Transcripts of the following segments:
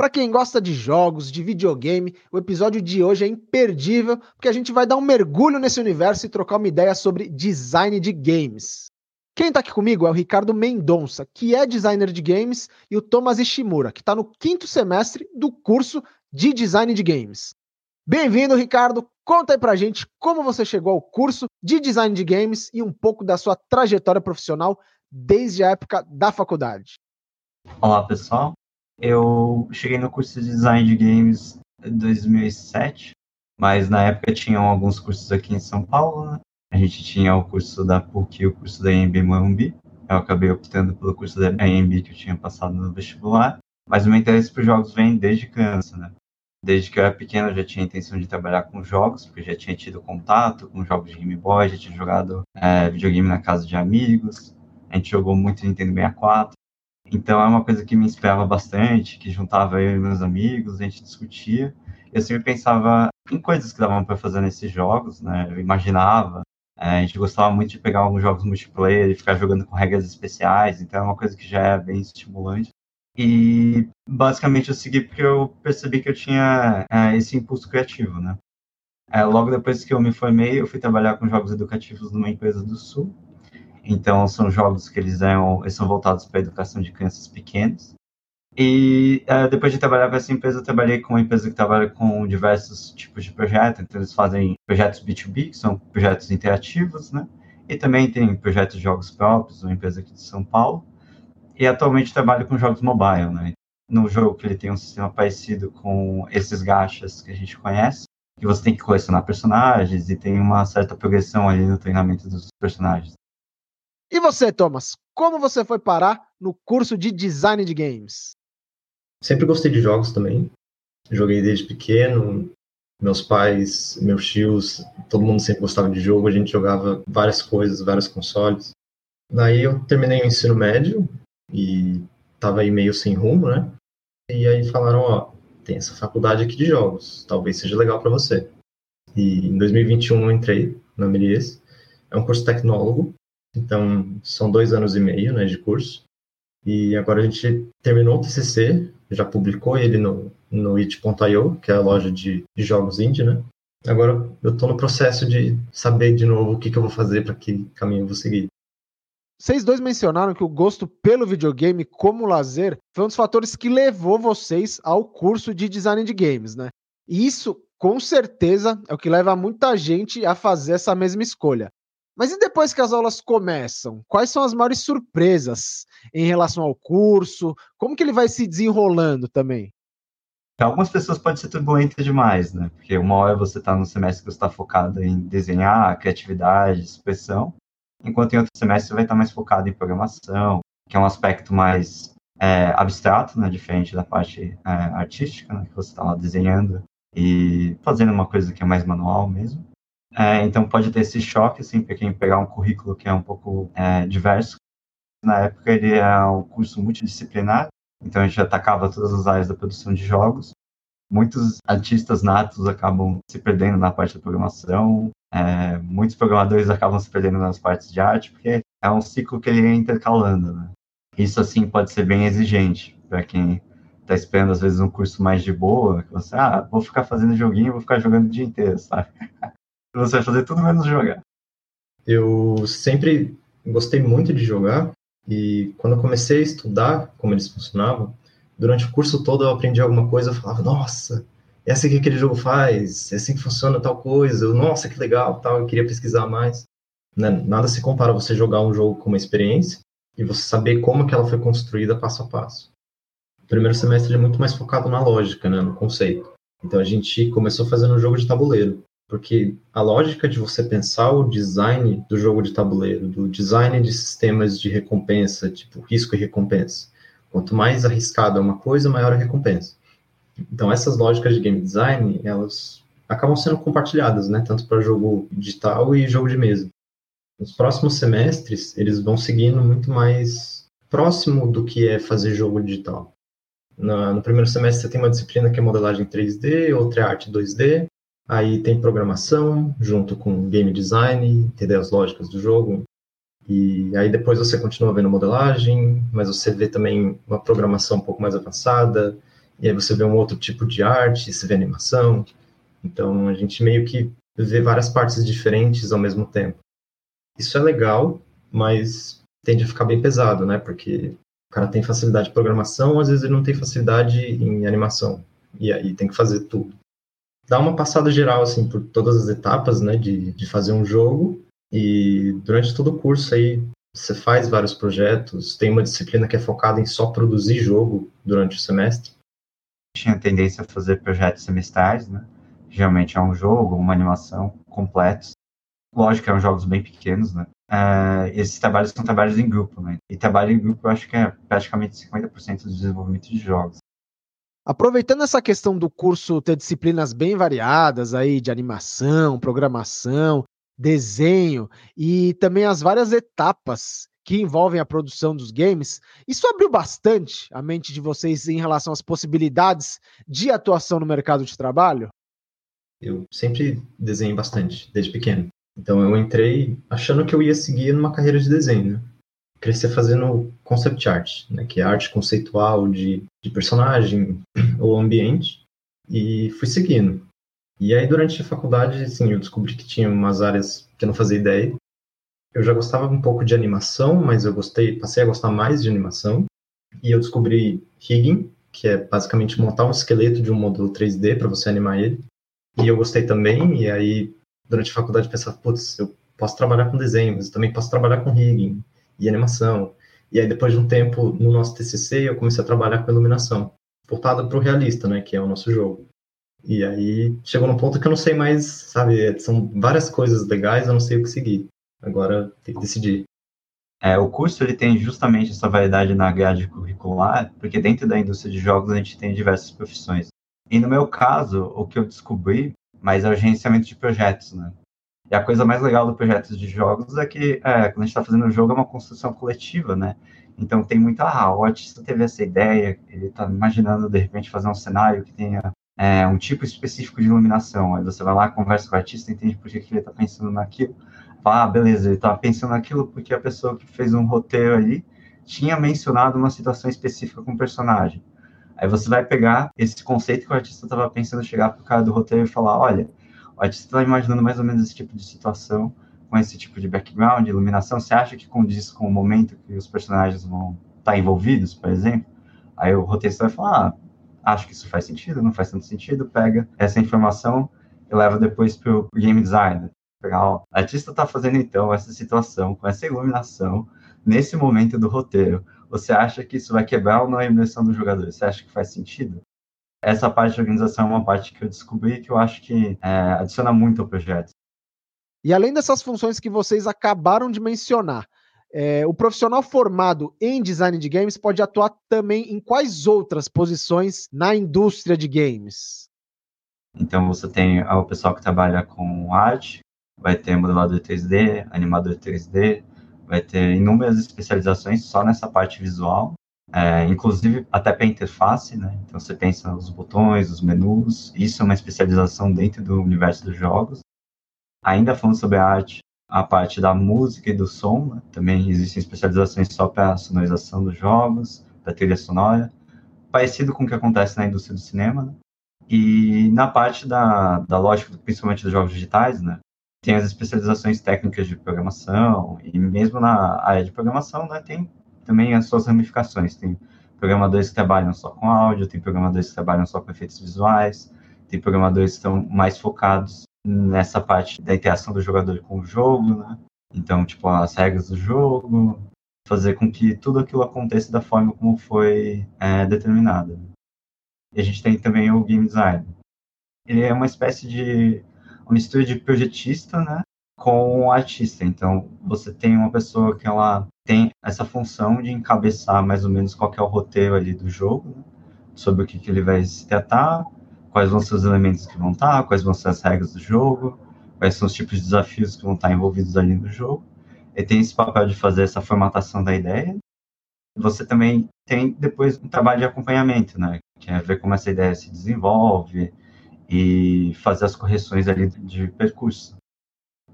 Para quem gosta de jogos, de videogame, o episódio de hoje é imperdível, porque a gente vai dar um mergulho nesse universo e trocar uma ideia sobre design de games. Quem está aqui comigo é o Ricardo Mendonça, que é designer de games, e o Thomas Ishimura, que está no quinto semestre do curso de design de games. Bem-vindo, Ricardo. Conta aí pra gente como você chegou ao curso de design de games e um pouco da sua trajetória profissional desde a época da faculdade. Olá, pessoal. Eu cheguei no curso de design de games em 2007, mas na época tinham alguns cursos aqui em São Paulo, né? A gente tinha o curso da PUC e o curso da EMB Morumbi. Eu acabei optando pelo curso da EMB que eu tinha passado no vestibular, mas o meu interesse por jogos vem desde criança, né? Desde que eu era pequeno, eu já tinha a intenção de trabalhar com jogos, porque já tinha tido contato com jogos de Game Boy, já tinha jogado é, videogame na casa de amigos, a gente jogou muito Nintendo 64. Então é uma coisa que me inspirava bastante, que juntava eu e meus amigos, a gente discutia. Eu sempre pensava em coisas que davam para fazer nesses jogos, né? Eu imaginava. É, a gente gostava muito de pegar alguns jogos multiplayer e ficar jogando com regras especiais, então é uma coisa que já é bem estimulante. E basicamente eu segui porque eu percebi que eu tinha é, esse impulso criativo, né? É, logo depois que eu me formei, eu fui trabalhar com jogos educativos numa empresa do Sul, então, são jogos que eles, eles são voltados para a educação de crianças pequenas. E uh, depois de trabalhar com essa empresa, eu trabalhei com uma empresa que trabalha com diversos tipos de projetos. Então, eles fazem projetos B2B, que são projetos interativos, né? E também tem projetos de jogos próprios, uma empresa aqui de São Paulo. E atualmente trabalho com jogos mobile, né? No jogo que ele tem um sistema parecido com esses gachas que a gente conhece, que você tem que colecionar personagens e tem uma certa progressão ali no treinamento dos personagens. E você, Thomas, como você foi parar no curso de design de games? Sempre gostei de jogos também. Joguei desde pequeno. Meus pais, meus tios, todo mundo sempre gostava de jogo. A gente jogava várias coisas, vários consoles. Daí eu terminei o ensino médio e tava aí meio sem rumo, né? E aí falaram, ó, tem essa faculdade aqui de jogos, talvez seja legal para você. E em 2021 eu entrei na Melies. É um curso tecnólogo então, são dois anos e meio né, de curso. E agora a gente terminou o TCC, já publicou ele no, no it.io, que é a loja de, de jogos indie, né? Agora eu estou no processo de saber de novo o que, que eu vou fazer, para que caminho eu vou seguir. Vocês dois mencionaram que o gosto pelo videogame como lazer foi um dos fatores que levou vocês ao curso de design de games, né? E isso, com certeza, é o que leva muita gente a fazer essa mesma escolha. Mas e depois que as aulas começam? Quais são as maiores surpresas em relação ao curso? Como que ele vai se desenrolando também? Algumas pessoas pode ser turbulento demais, né? Porque uma hora você está no semestre que você está focado em desenhar, criatividade, expressão, enquanto em outro semestre você vai estar mais focado em programação, que é um aspecto mais é, abstrato, né? Diferente da parte é, artística, né? Que você está lá desenhando e fazendo uma coisa que é mais manual mesmo. É, então pode ter esse choque, assim, para quem pegar um currículo que é um pouco é, diverso. Na época ele é um curso multidisciplinar, então a gente atacava todas as áreas da produção de jogos. Muitos artistas natos acabam se perdendo na parte da programação, é, muitos programadores acabam se perdendo nas partes de arte, porque é um ciclo que ele é intercalando. Né? Isso, assim, pode ser bem exigente para quem está esperando, às vezes, um curso mais de boa, que você, ah, vou ficar fazendo joguinho, vou ficar jogando o dia inteiro, sabe? Você vai fazer tudo menos jogar. Eu sempre gostei muito de jogar e quando eu comecei a estudar como eles funcionavam, durante o curso todo eu aprendi alguma coisa, eu falava, nossa, é assim que aquele jogo faz, é assim que funciona tal coisa, eu, nossa, que legal, tal, eu queria pesquisar mais. Né? Nada se compara você jogar um jogo com uma experiência e você saber como que ela foi construída passo a passo. O primeiro semestre é muito mais focado na lógica, né, no conceito. Então a gente começou fazendo um jogo de tabuleiro. Porque a lógica de você pensar o design do jogo de tabuleiro, do design de sistemas de recompensa, tipo risco e recompensa. Quanto mais arriscada é uma coisa, maior a recompensa. Então, essas lógicas de game design, elas acabam sendo compartilhadas, né? Tanto para jogo digital e jogo de mesa. Nos próximos semestres, eles vão seguindo muito mais próximo do que é fazer jogo digital. No, no primeiro semestre, você tem uma disciplina que é modelagem 3D, outra é arte 2D, aí tem programação, junto com game design, entender as lógicas do jogo. E aí depois você continua vendo modelagem, mas você vê também uma programação um pouco mais avançada, e aí você vê um outro tipo de arte, você vê animação. Então a gente meio que vê várias partes diferentes ao mesmo tempo. Isso é legal, mas tende a ficar bem pesado, né? Porque o cara tem facilidade de programação, às vezes ele não tem facilidade em animação. E aí tem que fazer tudo. Dá uma passada geral, assim, por todas as etapas, né, de, de fazer um jogo. E durante todo o curso aí, você faz vários projetos. Tem uma disciplina que é focada em só produzir jogo durante o semestre. Tinha tendência a fazer projetos semestrais, né? Geralmente é um jogo, uma animação completos. Lógico eram jogos bem pequenos, né? Uh, esses trabalhos são trabalhos em grupo, né? E trabalho em grupo eu acho que é praticamente 50% do desenvolvimento de jogos. Aproveitando essa questão do curso ter disciplinas bem variadas aí de animação, programação, desenho e também as várias etapas que envolvem a produção dos games, isso abriu bastante a mente de vocês em relação às possibilidades de atuação no mercado de trabalho? Eu sempre desenhei bastante, desde pequeno. Então eu entrei achando que eu ia seguir numa carreira de desenho, né? Crescer fazendo concept art, né? que é arte conceitual de, de personagem ou ambiente, e fui seguindo. E aí durante a faculdade, assim, eu descobri que tinha umas áreas que eu não fazia ideia. Eu já gostava um pouco de animação, mas eu gostei, passei a gostar mais de animação. E eu descobri rigging, que é basicamente montar um esqueleto de um modelo 3D para você animar ele. E eu gostei também, e aí durante a faculdade pensava, putz, eu posso trabalhar com desenho, mas eu também posso trabalhar com rigging e animação. E aí, depois de um tempo, no nosso TCC, eu comecei a trabalhar com iluminação, voltada para o realista, né, que é o nosso jogo. E aí, chegou num ponto que eu não sei mais, sabe, são várias coisas legais, eu não sei o que seguir. Agora, tem que decidir. É, o curso ele tem justamente essa variedade na grade curricular, porque dentro da indústria de jogos a gente tem diversas profissões. E no meu caso, o que eu descobri mas é o gerenciamento de projetos, né? E a coisa mais legal do projeto de jogos é que é, quando a gente está fazendo um jogo é uma construção coletiva, né? Então tem muita, ah, o artista teve essa ideia, ele está imaginando de repente fazer um cenário que tenha é, um tipo específico de iluminação. Aí você vai lá, conversa com o artista, entende por que, ele está pensando naquilo. Ah, beleza, ele estava pensando naquilo porque a pessoa que fez um roteiro ali tinha mencionado uma situação específica com o personagem. Aí você vai pegar esse conceito que o artista estava pensando chegar para o cara do roteiro e falar, olha, o artista está imaginando mais ou menos esse tipo de situação, com esse tipo de background, iluminação, você acha que condiz com o momento que os personagens vão estar tá envolvidos, por exemplo? Aí o roteirista vai falar, ah, acho que isso faz sentido, não faz tanto sentido, pega essa informação e leva depois para o game designer. Pegar, ó, o artista está fazendo então essa situação com essa iluminação nesse momento do roteiro. Você acha que isso vai quebrar ou não a imersão do jogador? Você acha que faz sentido? Essa parte de organização é uma parte que eu descobri que eu acho que é, adiciona muito ao projeto. E além dessas funções que vocês acabaram de mencionar, é, o profissional formado em design de games pode atuar também em quais outras posições na indústria de games? Então você tem o pessoal que trabalha com arte, vai ter modelador 3D, animador 3D, vai ter inúmeras especializações só nessa parte visual, é, inclusive até para interface, né? Então você pensa os botões, os menus, isso é uma especialização dentro do universo dos jogos. Ainda falando sobre a arte, a parte da música e do som, né? também existem especializações só para a sonorização dos jogos, da trilha sonora, parecido com o que acontece na indústria do cinema. Né? E na parte da, da lógica, principalmente dos jogos digitais, né? tem as especializações técnicas de programação, e mesmo na área de programação, né, tem também as suas ramificações. Tem programadores que trabalham só com áudio, tem programadores que trabalham só com efeitos visuais, tem programadores que estão mais focados nessa parte da interação do jogador com o jogo, né? Então, tipo, as regras do jogo, fazer com que tudo aquilo aconteça da forma como foi é, determinado. E a gente tem também o game design. Ele é uma espécie de uma mistura de projetista, né, com o artista. Então, você tem uma pessoa que ela tem essa função de encabeçar mais ou menos qual é o roteiro ali do jogo, né? sobre o que, que ele vai se tratar, quais vão ser os elementos que vão estar, quais vão ser as regras do jogo, quais são os tipos de desafios que vão estar envolvidos ali no jogo. Ele tem esse papel de fazer essa formatação da ideia. Você também tem depois um trabalho de acompanhamento, né? Que é ver como essa ideia se desenvolve e fazer as correções ali de percurso.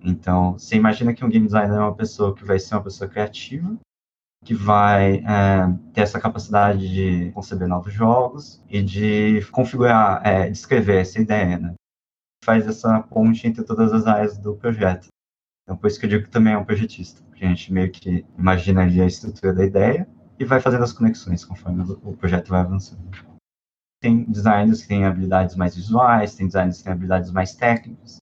Então, você imagina que um game designer é uma pessoa que vai ser uma pessoa criativa, que vai é, ter essa capacidade de conceber novos jogos e de configurar, é, descrever essa ideia, né? Faz essa ponte entre todas as áreas do projeto. Então, por isso que eu digo que também é um projetista, porque a gente meio que imagina ali a estrutura da ideia e vai fazendo as conexões conforme o projeto vai avançando. Tem designers que têm habilidades mais visuais, tem designers que têm habilidades mais técnicas.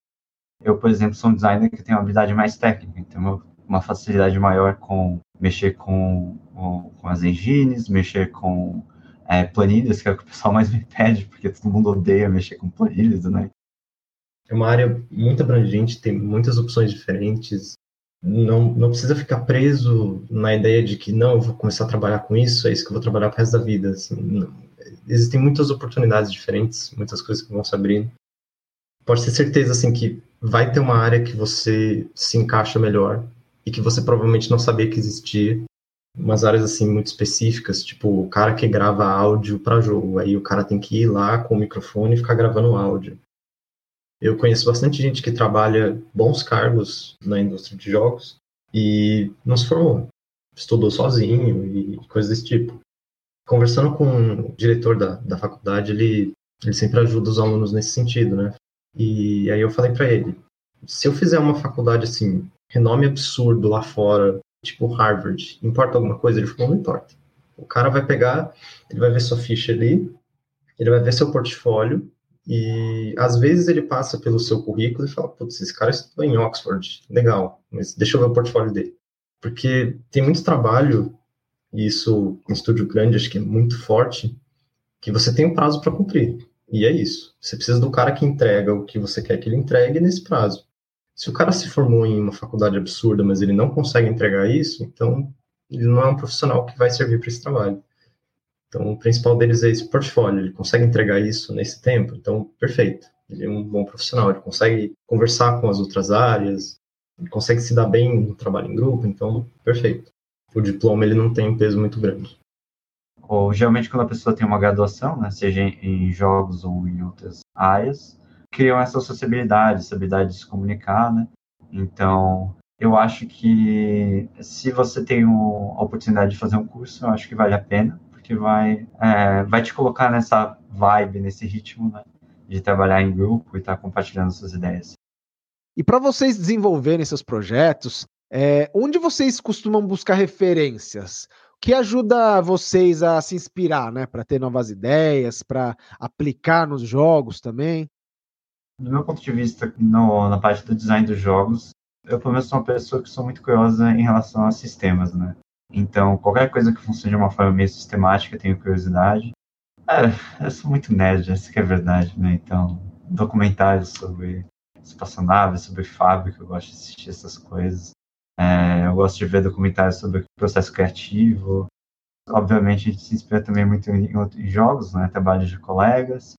Eu, por exemplo, sou um designer que tem uma habilidade mais técnica, então uma facilidade maior com mexer com, com, com as engines, mexer com é, planilhas, que é o que o pessoal mais me pede, porque todo mundo odeia mexer com planilhas, né? É uma área muito abrangente, tem muitas opções diferentes. Não, não precisa ficar preso na ideia de que não, eu vou começar a trabalhar com isso, é isso que eu vou trabalhar pro resto da vida. Assim, não. Existem muitas oportunidades diferentes, muitas coisas que vão se abrindo. Pode ter certeza assim que vai ter uma área que você se encaixa melhor e que você provavelmente não sabia que existia. Umas áreas assim muito específicas, tipo o cara que grava áudio para jogo, aí o cara tem que ir lá com o microfone e ficar gravando áudio. Eu conheço bastante gente que trabalha bons cargos na indústria de jogos e não se formou, estudou sozinho e coisas desse tipo. Conversando com o diretor da, da faculdade, ele, ele sempre ajuda os alunos nesse sentido, né? E aí eu falei para ele, se eu fizer uma faculdade assim renome absurdo lá fora, tipo Harvard, importa alguma coisa? Ele falou, não importa. O cara vai pegar, ele vai ver sua ficha ali, ele vai ver seu portfólio, e às vezes ele passa pelo seu currículo e fala, putz, esse cara estudou em Oxford, legal, mas deixa eu ver o portfólio dele. Porque tem muito trabalho, e isso em estúdio grande acho que é muito forte, que você tem um prazo para cumprir. E é isso. Você precisa do cara que entrega o que você quer que ele entregue nesse prazo. Se o cara se formou em uma faculdade absurda, mas ele não consegue entregar isso, então ele não é um profissional que vai servir para esse trabalho. Então, o principal deles é esse portfólio. Ele consegue entregar isso nesse tempo, então, perfeito. Ele é um bom profissional, ele consegue conversar com as outras áreas, ele consegue se dar bem no trabalho em grupo, então, perfeito. O diploma, ele não tem um peso muito grande. Ou, geralmente, quando a pessoa tem uma graduação, né, seja em jogos ou em outras áreas, criam essa sociabilidade, essa habilidade de se comunicar, né? Então, eu acho que se você tem a oportunidade de fazer um curso, eu acho que vale a pena, porque vai, é, vai te colocar nessa vibe, nesse ritmo, né? De trabalhar em grupo e estar tá compartilhando suas ideias. E para vocês desenvolverem seus projetos, é, onde vocês costumam buscar referências? Que ajuda vocês a se inspirar, né? Para ter novas ideias, para aplicar nos jogos também? do meu ponto de vista, no, na parte do design dos jogos, eu pelo menos sou uma pessoa que sou muito curiosa em relação a sistemas, né? Então, qualquer coisa que funcione de uma forma meio sistemática, eu tenho curiosidade. É, eu sou muito nerd, essa que é verdade, né? Então, documentários sobre espaçonaves, sobre fábrica, eu gosto de assistir essas coisas. É, eu gosto de ver documentários sobre o processo criativo. Obviamente, a gente se inspira também muito em, em jogos, né? Trabalhos de colegas.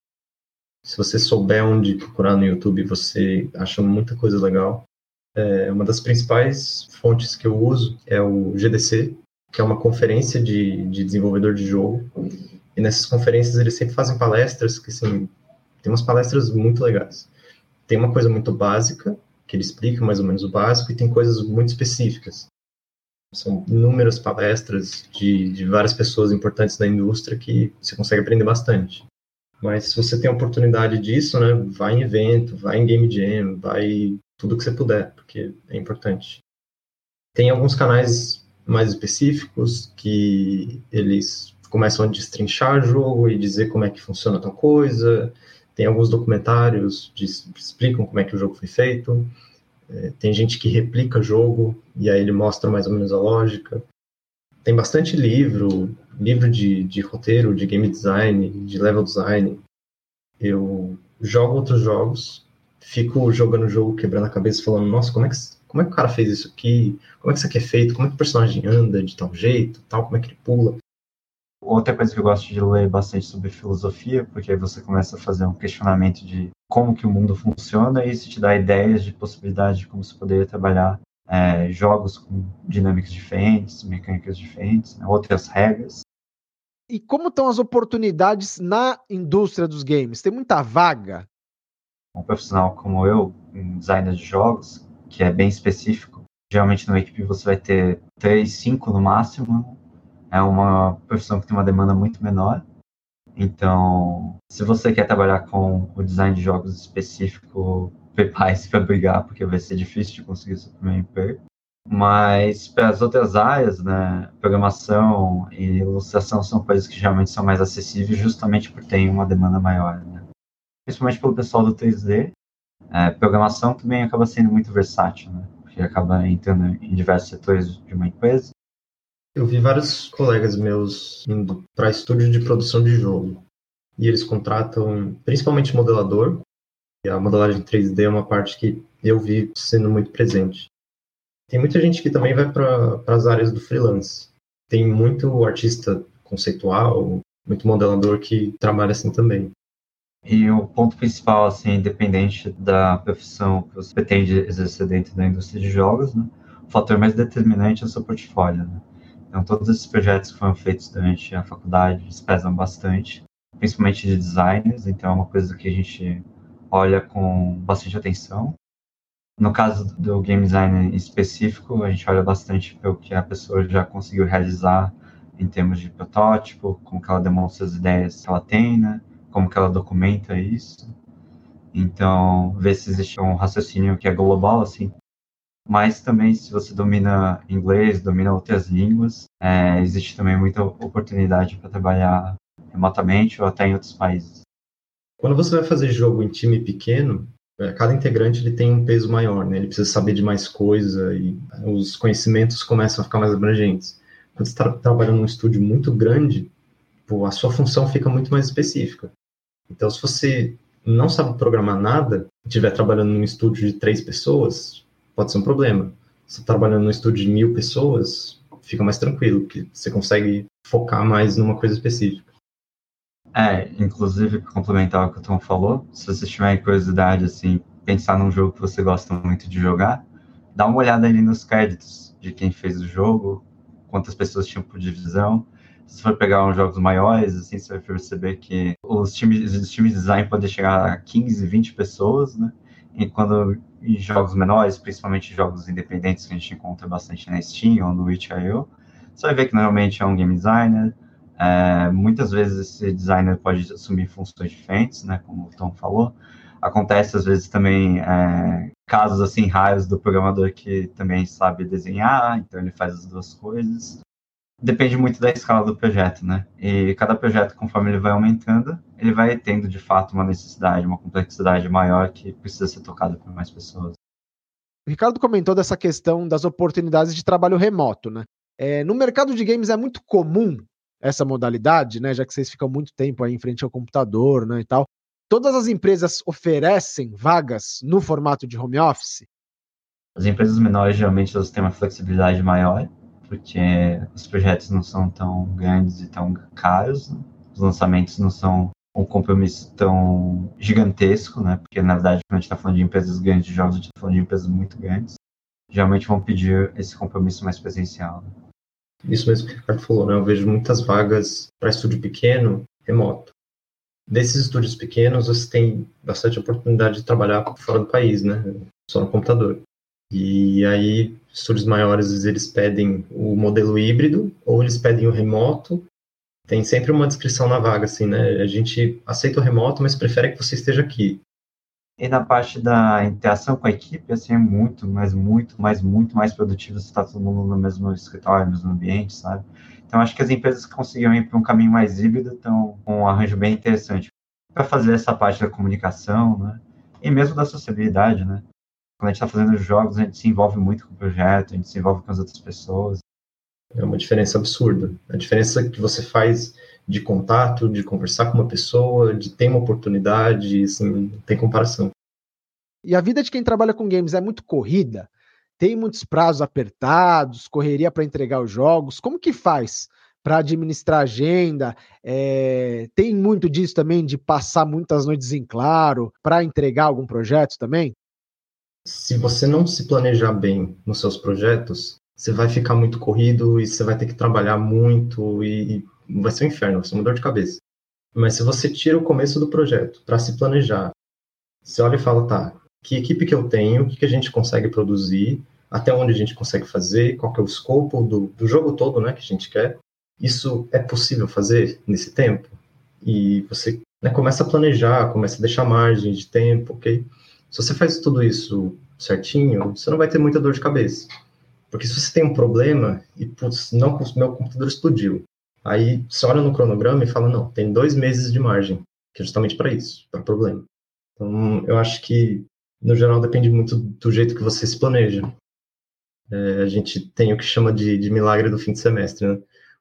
Se você souber onde procurar no YouTube, você acha muita coisa legal. É, uma das principais fontes que eu uso é o GDC, que é uma conferência de, de desenvolvedor de jogo. E nessas conferências eles sempre fazem palestras que, assim, tem umas palestras muito legais. Tem uma coisa muito básica, que ele explica mais ou menos o básico, e tem coisas muito específicas. São inúmeras palestras de, de várias pessoas importantes da indústria que você consegue aprender bastante. Mas se você tem a oportunidade disso, né, vai em evento, vai em game jam, vai tudo que você puder, porque é importante. Tem alguns canais mais específicos que eles começam a destrinchar jogo e dizer como é que funciona tal coisa. Tem alguns documentários que explicam como é que o jogo foi feito. É, tem gente que replica jogo e aí ele mostra mais ou menos a lógica. Tem bastante livro, livro de, de roteiro, de game design, de level design. Eu jogo outros jogos, fico jogando o jogo, quebrando a cabeça, falando, nossa, como é que, como é que o cara fez isso aqui? Como é que isso aqui é feito? Como é que o personagem anda de tal jeito, tal, como é que ele pula? Outra coisa que eu gosto de ler bastante sobre filosofia, porque aí você começa a fazer um questionamento de como que o mundo funciona e isso te dá ideias de possibilidade de como você poderia trabalhar é, jogos com dinâmicas diferentes, mecânicas diferentes, né, outras regras. E como estão as oportunidades na indústria dos games? Tem muita vaga? Um profissional como eu, um designer de jogos, que é bem específico, geralmente no equipe você vai ter três, cinco no máximo, é uma profissão que tem uma demanda muito menor. Então, se você quer trabalhar com o design de jogos específico, prepare-se para brigar, porque vai ser difícil de conseguir seu primeiro emprego. Mas para as outras áreas, né, programação e ilustração são coisas que geralmente são mais acessíveis justamente por ter uma demanda maior. Né? Principalmente pelo pessoal do 3D. É, programação também acaba sendo muito versátil, né? porque acaba entrando em diversos setores de uma empresa. Eu vi vários colegas meus indo para estúdio de produção de jogo. E eles contratam principalmente modelador. E a modelagem 3D é uma parte que eu vi sendo muito presente. Tem muita gente que também vai para as áreas do freelance. Tem muito artista conceitual, muito modelador que trabalha assim também. E o ponto principal, assim, independente da profissão que você pretende exercer dentro da indústria de jogos, né, o fator mais determinante é o seu portfólio. Né? Então, todos esses projetos que foram feitos durante a faculdade eles pesam bastante, principalmente de designers, então é uma coisa que a gente olha com bastante atenção. No caso do game design específico, a gente olha bastante pelo que a pessoa já conseguiu realizar em termos de protótipo, como que ela demonstra as ideias que ela tem, né? como que ela documenta isso. Então, ver se existe um raciocínio que é global, assim, mas também se você domina inglês, domina outras línguas, é, existe também muita oportunidade para trabalhar remotamente ou até em outros países. Quando você vai fazer jogo em time pequeno, é, cada integrante ele tem um peso maior, né? Ele precisa saber de mais coisa e os conhecimentos começam a ficar mais abrangentes. Quando você está trabalhando num estúdio muito grande, pô, a sua função fica muito mais específica. Então, se você não sabe programar nada, estiver trabalhando num estúdio de três pessoas, pode ser um problema. Você tá trabalhando num estúdio de mil pessoas, fica mais tranquilo, porque você consegue focar mais numa coisa específica. É, inclusive, complementar o que o Tom falou, se você tiver curiosidade, assim, pensar num jogo que você gosta muito de jogar, dá uma olhada ali nos créditos de quem fez o jogo, quantas pessoas tinham por divisão. Se for pegar uns jogos maiores, assim, você vai perceber que os times, os times de design podem chegar a 15, 20 pessoas, né? E quando em jogos menores, principalmente jogos independentes que a gente encontra bastante na Steam ou no itch.io, você vai ver que normalmente é um game designer. É, muitas vezes esse designer pode assumir funções diferentes, né, como o Tom falou. Acontece às vezes também é, casos assim raros do programador que também sabe desenhar, então ele faz as duas coisas depende muito da escala do projeto, né? E cada projeto, conforme ele vai aumentando, ele vai tendo de fato uma necessidade, uma complexidade maior que precisa ser tocada por mais pessoas. O Ricardo comentou dessa questão das oportunidades de trabalho remoto, né? É, no mercado de games é muito comum essa modalidade, né? Já que vocês ficam muito tempo aí em frente ao computador, né, e tal. Todas as empresas oferecem vagas no formato de home office? As empresas menores geralmente elas têm uma flexibilidade maior porque os projetos não são tão grandes e tão caros, né? os lançamentos não são um compromisso tão gigantesco, né? Porque na verdade, quando a gente está falando de empresas grandes de jogos, a gente está falando de empresas muito grandes. Geralmente vão pedir esse compromisso mais presencial. Né? Isso mesmo que o Ricardo falou, né? Eu vejo muitas vagas para estúdio pequeno, remoto. Desses estúdios pequenos, você tem bastante oportunidade de trabalhar fora do país, né? Só no computador. E aí, estúdios maiores, eles pedem o modelo híbrido ou eles pedem o remoto. Tem sempre uma descrição na vaga, assim, né? A gente aceita o remoto, mas prefere que você esteja aqui. E na parte da interação com a equipe, assim, é muito, mas muito, mas muito mais produtivo se está todo mundo no mesmo escritório, no mesmo ambiente, sabe? Então, acho que as empresas que conseguiram ir para um caminho mais híbrido estão com um arranjo bem interessante para fazer essa parte da comunicação, né? E mesmo da sociabilidade, né? quando a gente está fazendo jogos, a gente se envolve muito com o projeto, a gente se envolve com as outras pessoas. É uma diferença absurda. A diferença que você faz de contato, de conversar com uma pessoa, de ter uma oportunidade, assim, não tem comparação. E a vida de quem trabalha com games é muito corrida? Tem muitos prazos apertados, correria para entregar os jogos. Como que faz para administrar agenda. É, tem muito disso também de passar muitas noites em claro para entregar algum projeto também? Se você não se planejar bem nos seus projetos, você vai ficar muito corrido e você vai ter que trabalhar muito e, e vai ser um inferno, vai ser uma dor de cabeça. Mas se você tira o começo do projeto para se planejar, você olha e fala, tá, que equipe que eu tenho, o que, que a gente consegue produzir, até onde a gente consegue fazer, qual que é o escopo do, do jogo todo, né, que a gente quer. Isso é possível fazer nesse tempo? E você né, começa a planejar, começa a deixar margem de tempo, ok? Se você faz tudo isso certinho, você não vai ter muita dor de cabeça. Porque se você tem um problema e, putz, não, meu computador explodiu, aí você olha no cronograma e fala, não, tem dois meses de margem, que é justamente para isso, para problema. Então, eu acho que, no geral, depende muito do jeito que você se planeja. É, a gente tem o que chama de, de milagre do fim de semestre, né?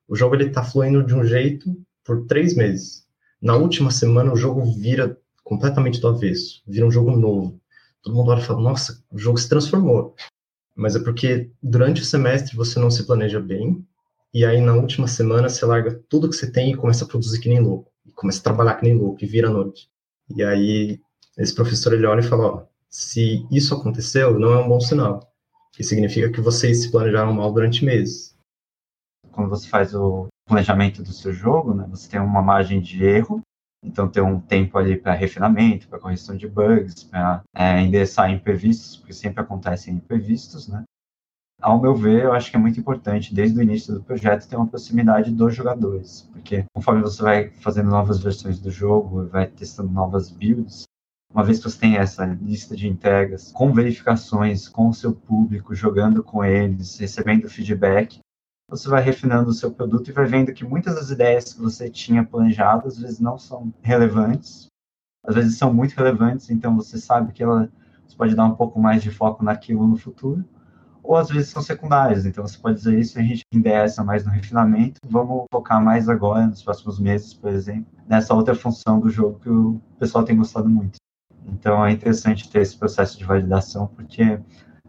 O jogo ele tá fluindo de um jeito por três meses. Na última semana, o jogo vira completamente do avesso, vira um jogo novo. Todo mundo olha e fala, nossa, o jogo se transformou. Mas é porque durante o semestre você não se planeja bem, e aí na última semana você larga tudo que você tem e começa a produzir que nem louco. E começa a trabalhar que nem louco, e vira noite. E aí esse professor ele olha e fala, ó, se isso aconteceu, não é um bom sinal. Que significa que vocês se planejaram mal durante meses. Quando você faz o planejamento do seu jogo, né, você tem uma margem de erro, então tem um tempo ali para refinamento, para correção de bugs, para é, endereçar imprevistos, porque sempre acontecem imprevistos, né? Ao meu ver, eu acho que é muito importante, desde o início do projeto, ter uma proximidade dos jogadores, porque conforme você vai fazendo novas versões do jogo, vai testando novas builds, uma vez que você tem essa lista de entregas, com verificações com o seu público, jogando com eles, recebendo feedback, você vai refinando o seu produto e vai vendo que muitas das ideias que você tinha planejado às vezes não são relevantes, às vezes são muito relevantes, então você sabe que ela, você pode dar um pouco mais de foco naquilo no futuro, ou às vezes são secundárias, então você pode dizer isso, a gente endereça mais no refinamento, vamos focar mais agora, nos próximos meses, por exemplo, nessa outra função do jogo que o pessoal tem gostado muito. Então é interessante ter esse processo de validação, porque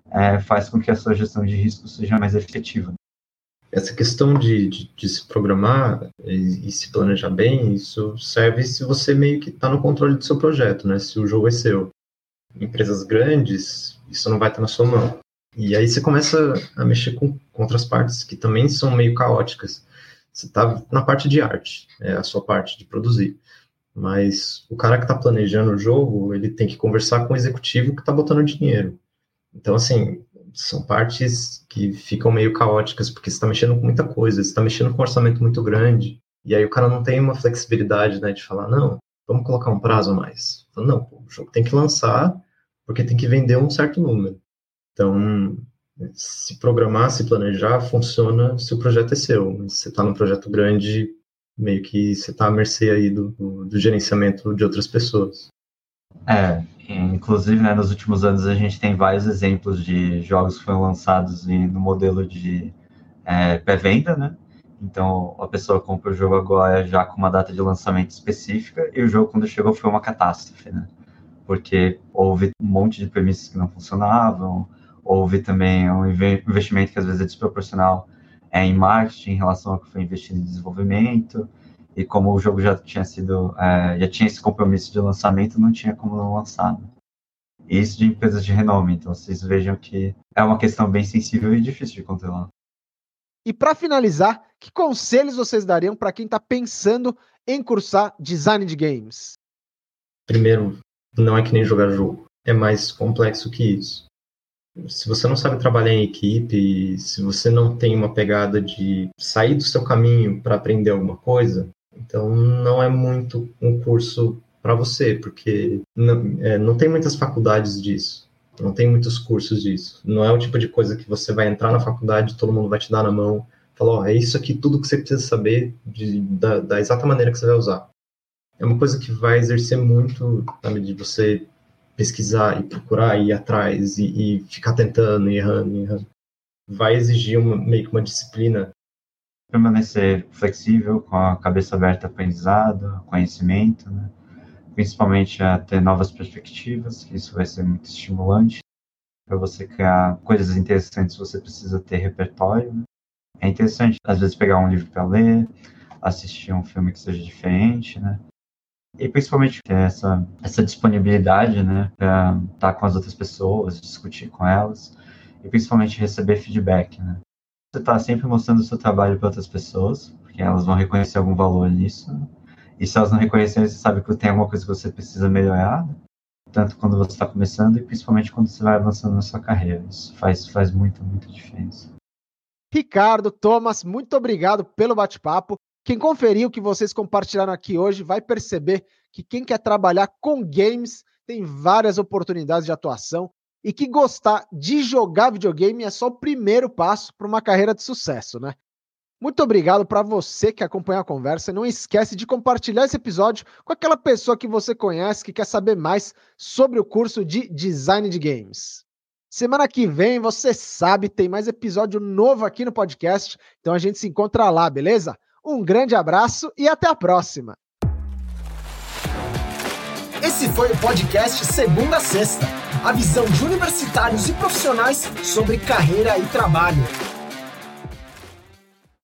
é, faz com que a sua gestão de risco seja mais efetiva. Essa questão de, de, de se programar e, e, se planejar bem, isso serve se você meio que está no controle do seu projeto, né? Se o jogo é seu. Em empresas grandes, isso não vai estar na sua mão. E aí você começa a mexer com, com outras partes que também são meio caóticas. Você está na parte de arte, é a sua parte de produzir. Mas o cara que está planejando o jogo, ele tem que conversar com o executivo que está botando dinheiro. Então, assim, são partes que ficam meio caóticas, porque você está mexendo com muita coisa, você está mexendo com um orçamento muito grande, e aí o cara não tem uma flexibilidade, né, de falar, não, vamos colocar um prazo a mais. Não, o jogo tem que lançar, porque tem que vender um certo número. Então, se programar, se planejar, funciona se o projeto é seu. Se você está num projeto grande, meio que você está à mercê aí do, do, do, gerenciamento de outras pessoas. É, inclusive, né, nos últimos anos a gente tem vários exemplos de jogos que foram lançados no modelo de é, pré-venda, né? Então a pessoa compra o jogo agora já com uma data de lançamento específica e o jogo quando chegou foi uma catástrofe, né? Porque houve um monte de premissas que não funcionavam, houve também um investimento que às vezes é desproporcional é, em marketing em relação ao que foi investido em desenvolvimento. E como o jogo já tinha sido, é, já tinha esse compromisso de lançamento, não tinha como não lançar. Né? Isso de empresas de renome. Então vocês vejam que é uma questão bem sensível e difícil de controlar. E para finalizar, que conselhos vocês dariam para quem está pensando em cursar design de games? Primeiro, não é que nem jogar jogo. É mais complexo que isso se você não sabe trabalhar em equipe, se você não tem uma pegada de sair do seu caminho para aprender alguma coisa, então não é muito um curso para você, porque não, é, não tem muitas faculdades disso. Não tem muitos cursos disso. Não é o tipo de coisa que você vai entrar na faculdade, todo mundo vai te dar na mão, falar, ó, oh, é isso aqui tudo que você precisa saber de, da, da exata maneira que você vai usar. É uma coisa que vai exercer muito, sabe, de você pesquisar e procurar e ir atrás e, e ficar tentando e errando, e errando. Vai exigir uma, meio que uma disciplina. Permanecer flexível, com a cabeça aberta aprendizado, conhecimento, né? principalmente a ter novas perspectivas, que isso vai ser muito estimulante. Para você criar coisas interessantes, você precisa ter repertório. Né? é interessante, às vezes, pegar um livro para ler, assistir um filme que seja diferente, né? E principalmente ter essa, essa disponibilidade, né, para estar com as outras pessoas, discutir com elas, e principalmente receber feedback, né? Você está sempre mostrando o seu trabalho para outras pessoas, porque elas vão reconhecer algum valor nisso, né? e se elas não reconhecerem, você sabe que tem alguma coisa que você precisa melhorar, tanto quando você está começando e principalmente quando você vai avançando na sua carreira. Isso faz, faz muita, muita diferença. Ricardo, Thomas, muito obrigado pelo bate-papo. Quem conferiu o que vocês compartilharam aqui hoje vai perceber que quem quer trabalhar com games tem várias oportunidades de atuação e que gostar de jogar videogame é só o primeiro passo para uma carreira de sucesso, né? Muito obrigado para você que acompanha a conversa. Não esquece de compartilhar esse episódio com aquela pessoa que você conhece que quer saber mais sobre o curso de design de games. Semana que vem, você sabe, tem mais episódio novo aqui no podcast, então a gente se encontra lá, beleza? Um grande abraço e até a próxima. Esse foi o podcast Segunda a Sexta, a visão de universitários e profissionais sobre carreira e trabalho.